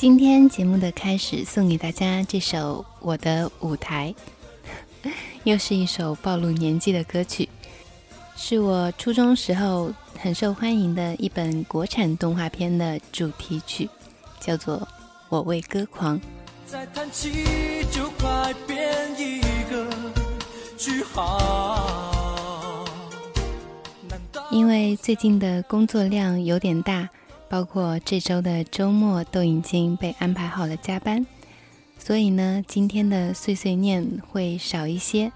今天节目的开始，送给大家这首《我的舞台》，又是一首暴露年纪的歌曲，是我初中时候很受欢迎的一本国产动画片的主题曲，叫做《我为歌狂》。因为最近的工作量有点大。包括这周的周末都已经被安排好了加班，所以呢，今天的碎碎念会少一些。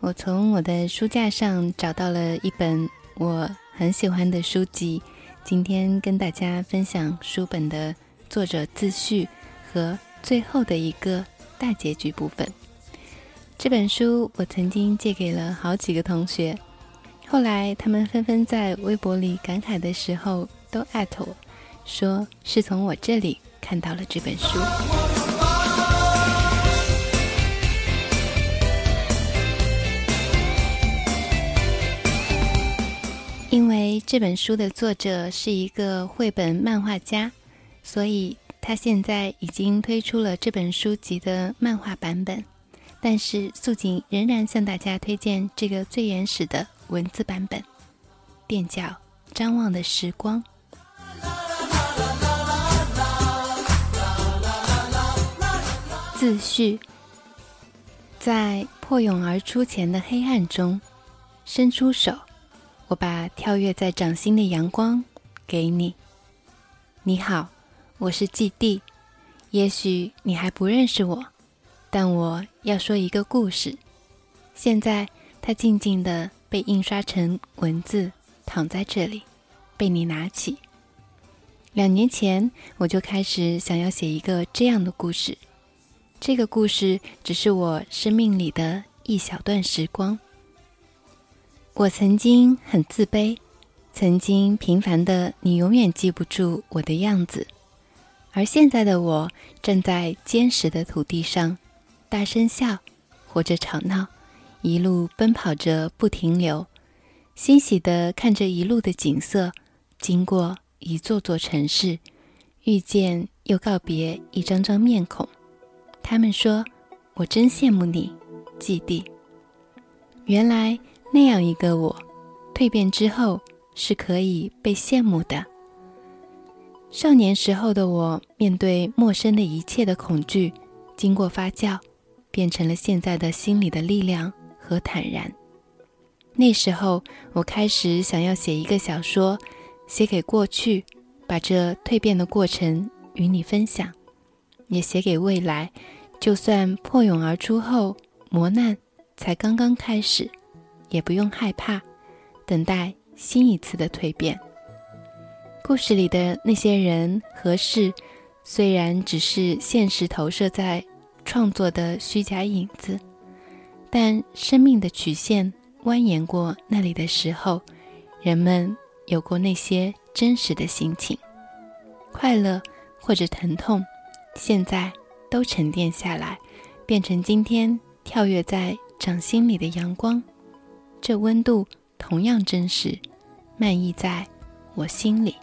我从我的书架上找到了一本我很喜欢的书籍，今天跟大家分享书本的作者自序和最后的一个大结局部分。这本书我曾经借给了好几个同学，后来他们纷纷在微博里感慨的时候。都艾特我，说是从我这里看到了这本书。因为这本书的作者是一个绘本漫画家，所以他现在已经推出了这本书籍的漫画版本。但是素锦仍然向大家推荐这个最原始的文字版本，便叫《张望的时光》。自序，在破蛹而出前的黑暗中，伸出手，我把跳跃在掌心的阳光给你。你好，我是季地。也许你还不认识我，但我要说一个故事。现在，它静静的被印刷成文字，躺在这里，被你拿起。两年前，我就开始想要写一个这样的故事。这个故事只是我生命里的一小段时光。我曾经很自卑，曾经平凡的你永远记不住我的样子，而现在的我站在坚实的土地上，大声笑或者吵闹，一路奔跑着不停留，欣喜地看着一路的景色，经过一座座城市，遇见又告别一张张面孔。他们说：“我真羡慕你，季弟。原来那样一个我，蜕变之后是可以被羡慕的。少年时候的我，面对陌生的一切的恐惧，经过发酵，变成了现在的心里的力量和坦然。那时候，我开始想要写一个小说，写给过去，把这蜕变的过程与你分享。”也写给未来，就算破蛹而出后，磨难才刚刚开始，也不用害怕，等待新一次的蜕变。故事里的那些人和事，虽然只是现实投射在创作的虚假影子，但生命的曲线蜿蜒过那里的时候，人们有过那些真实的心情，快乐或者疼痛。现在都沉淀下来，变成今天跳跃在掌心里的阳光。这温度同样真实，漫溢在我心里。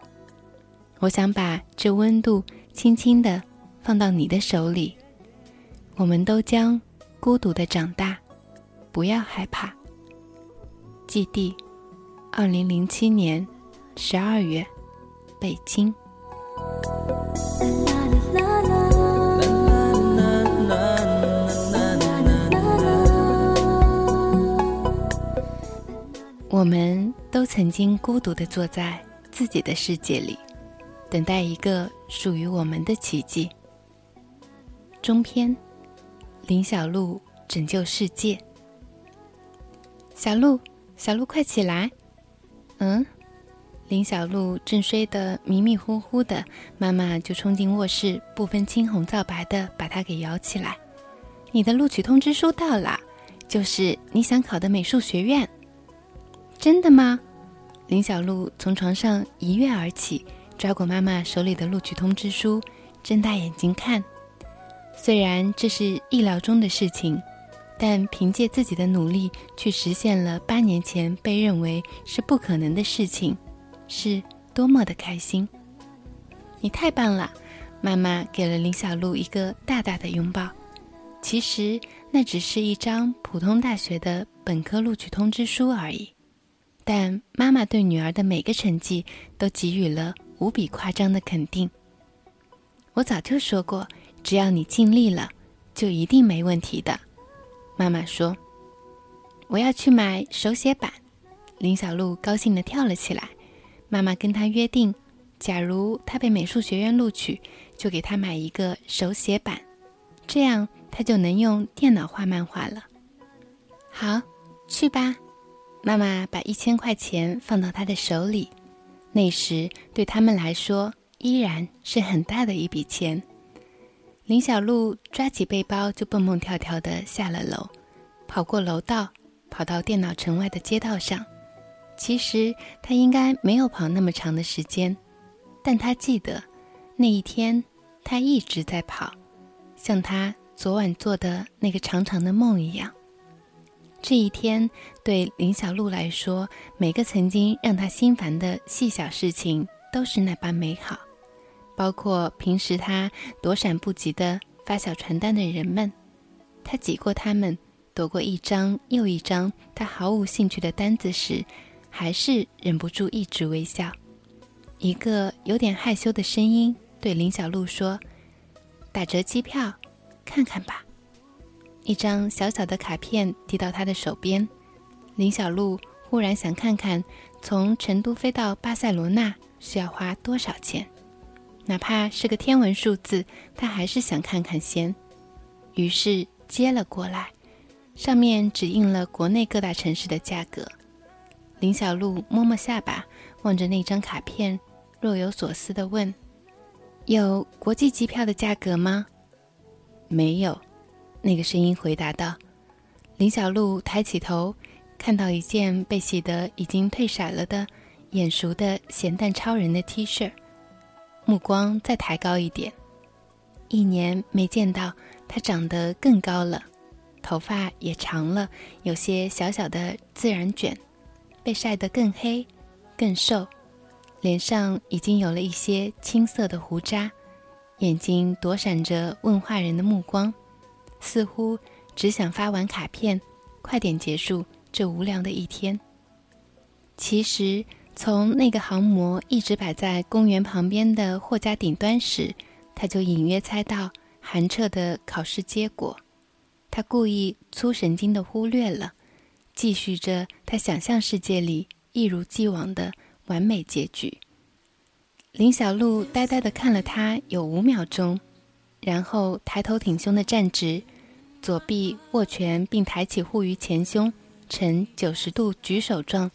我想把这温度轻轻地放到你的手里。我们都将孤独的长大，不要害怕。基地，二零零七年十二月，北京。我们都曾经孤独地坐在自己的世界里，等待一个属于我们的奇迹。中篇，林小璐拯救世界。小鹿，小鹿，快起来！”嗯，林小鹿正睡得迷迷糊糊的，妈妈就冲进卧室，不分青红皂白的把它给摇起来。你的录取通知书到了，就是你想考的美术学院。真的吗？林小鹿从床上一跃而起，抓过妈妈手里的录取通知书，睁大眼睛看。虽然这是意料中的事情，但凭借自己的努力去实现了八年前被认为是不可能的事情，是多么的开心！你太棒了！妈妈给了林小璐一个大大的拥抱。其实那只是一张普通大学的本科录取通知书而已，但妈妈对女儿的每个成绩都给予了无比夸张的肯定。我早就说过。只要你尽力了，就一定没问题的。妈妈说：“我要去买手写板。”林小璐高兴地跳了起来。妈妈跟她约定，假如她被美术学院录取，就给她买一个手写板，这样她就能用电脑画漫画了。好，去吧。妈妈把一千块钱放到他的手里，那时对他们来说依然是很大的一笔钱。林小璐抓起背包就蹦蹦跳跳地下了楼，跑过楼道，跑到电脑城外的街道上。其实他应该没有跑那么长的时间，但他记得那一天他一直在跑，像他昨晚做的那个长长的梦一样。这一天对林小璐来说，每个曾经让他心烦的细小事情都是那般美好。包括平时他躲闪不及的发小传单的人们，他挤过他们，躲过一张又一张他毫无兴趣的单子时，还是忍不住一直微笑。一个有点害羞的声音对林小璐说：“打折机票，看看吧。”一张小小的卡片递到他的手边，林小璐忽然想看看从成都飞到巴塞罗那需要花多少钱。哪怕是个天文数字，他还是想看看先。于是接了过来，上面只印了国内各大城市的价格。林小璐摸摸下巴，望着那张卡片，若有所思地问：“有国际机票的价格吗？”“没有。”那个声音回答道。林小璐抬起头，看到一件被洗得已经褪色了的、眼熟的咸蛋超人的 T 恤。目光再抬高一点，一年没见到他长得更高了，头发也长了，有些小小的自然卷，被晒得更黑、更瘦，脸上已经有了一些青涩的胡渣，眼睛躲闪着问话人的目光，似乎只想发完卡片，快点结束这无聊的一天。其实。从那个航模一直摆在公园旁边的货架顶端时，他就隐约猜到韩彻的考试结果。他故意粗神经地忽略了，继续着他想象世界里一如既往的完美结局。林小璐呆呆地看了他有五秒钟，然后抬头挺胸地站直，左臂握拳并抬起护于前胸，呈九十度举手状。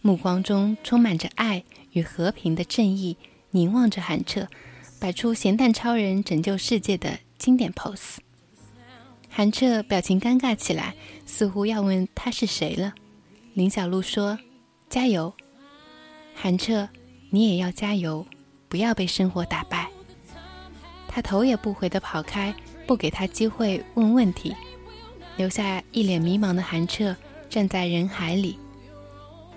目光中充满着爱与和平的正义，凝望着韩彻，摆出咸蛋超人拯救世界的经典 pose。韩彻表情尴尬起来，似乎要问他是谁了。林小璐说：“加油，韩彻，你也要加油，不要被生活打败。”他头也不回地跑开，不给他机会问问题，留下一脸迷茫的韩彻站在人海里。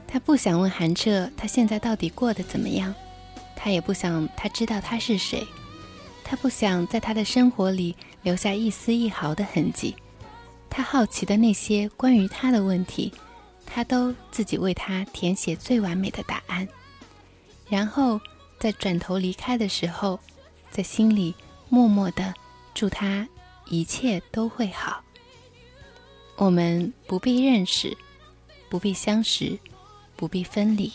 他不想问韩彻他现在到底过得怎么样，他也不想他知道他是谁，他不想在他的生活里留下一丝一毫的痕迹。他好奇的那些关于他的问题，他都自己为他填写最完美的答案，然后在转头离开的时候，在心里默默的祝他一切都会好。我们不必认识，不必相识。不必分离，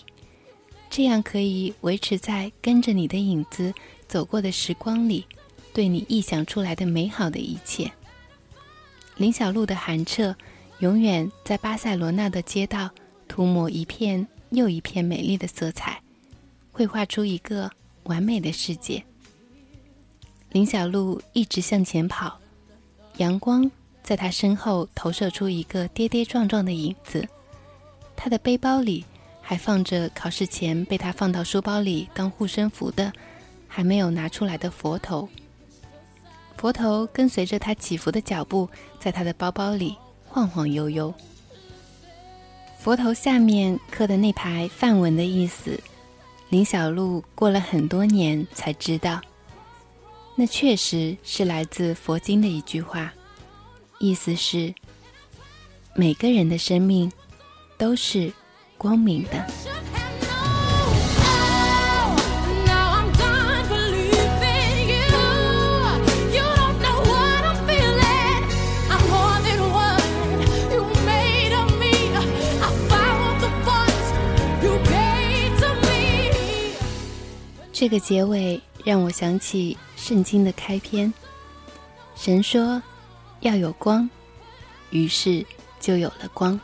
这样可以维持在跟着你的影子走过的时光里，对你臆想出来的美好的一切。林小璐的寒彻，永远在巴塞罗那的街道涂抹一片又一片美丽的色彩，绘画出一个完美的世界。林小璐一直向前跑，阳光在她身后投射出一个跌跌撞撞的影子。她的背包里还放着考试前被她放到书包里当护身符的，还没有拿出来的佛头。佛头跟随着她起伏的脚步，在她的包包里。晃晃悠悠，佛头下面刻的那排梵文的意思，林小璐过了很多年才知道，那确实是来自佛经的一句话，意思是每个人的生命都是光明的。这个结尾让我想起圣经的开篇，神说要有光，于是就有了光。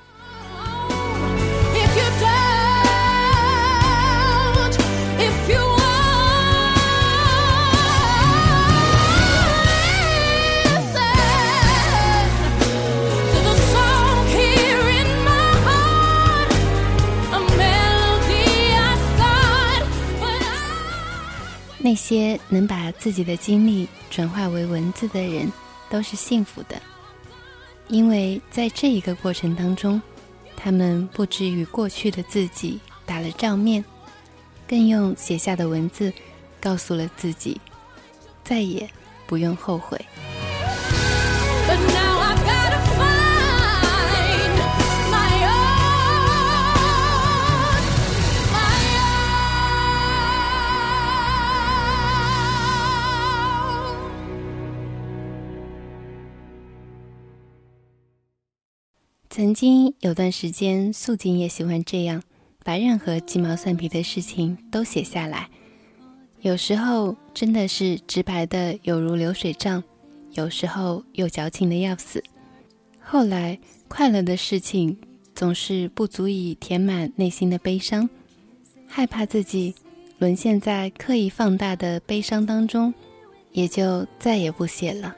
那些能把自己的经历转化为文字的人，都是幸福的，因为在这一个过程当中，他们不止与过去的自己打了照面，更用写下的文字，告诉了自己，再也不用后悔。曾经有段时间，素锦也喜欢这样，把任何鸡毛蒜皮的事情都写下来。有时候真的是直白的有如流水账，有时候又矫情的要死。后来快乐的事情总是不足以填满内心的悲伤，害怕自己沦陷在刻意放大的悲伤当中，也就再也不写了。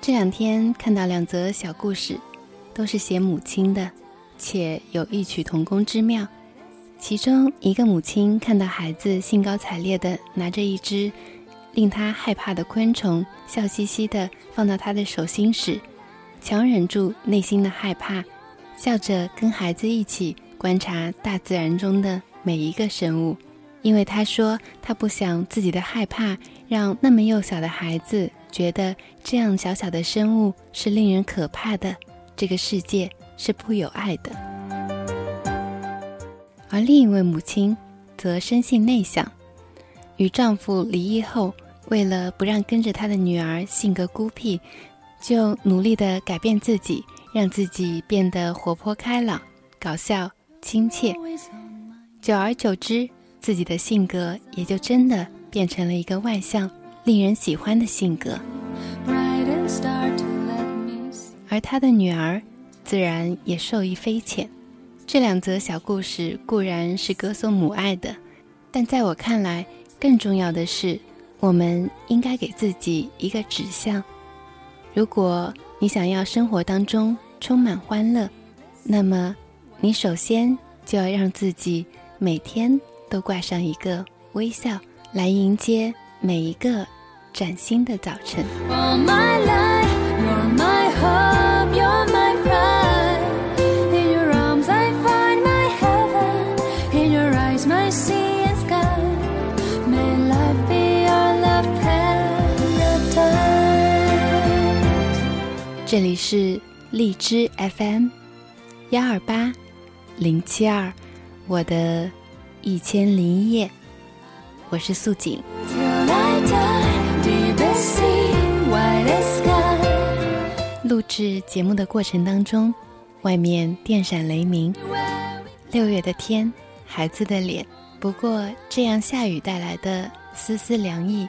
这两天看到两则小故事。都是写母亲的，且有异曲同工之妙。其中一个母亲看到孩子兴高采烈地拿着一只令他害怕的昆虫，笑嘻嘻地放到他的手心时，强忍住内心的害怕，笑着跟孩子一起观察大自然中的每一个生物。因为他说他不想自己的害怕让那么幼小的孩子觉得这样小小的生物是令人可怕的。这个世界是不有爱的，而另一位母亲则生性内向，与丈夫离异后，为了不让跟着她的女儿性格孤僻，就努力的改变自己，让自己变得活泼开朗、搞笑、亲切。久而久之，自己的性格也就真的变成了一个外向、令人喜欢的性格。而他的女儿，自然也受益匪浅。这两则小故事固然是歌颂母爱的，但在我看来，更重要的是，我们应该给自己一个指向。如果你想要生活当中充满欢乐，那么你首先就要让自己每天都挂上一个微笑，来迎接每一个崭新的早晨。这里是荔枝 FM，幺二八零七二，我的一千零一夜，我是素锦。录制节目的过程当中，外面电闪雷鸣，六月的天，孩子的脸。不过这样下雨带来的丝丝凉意，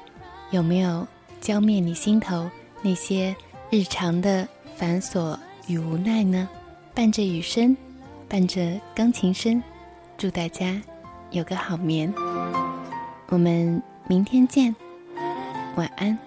有没有浇灭你心头那些日常的？繁琐与无奈呢？伴着雨声，伴着钢琴声，祝大家有个好眠。我们明天见，晚安。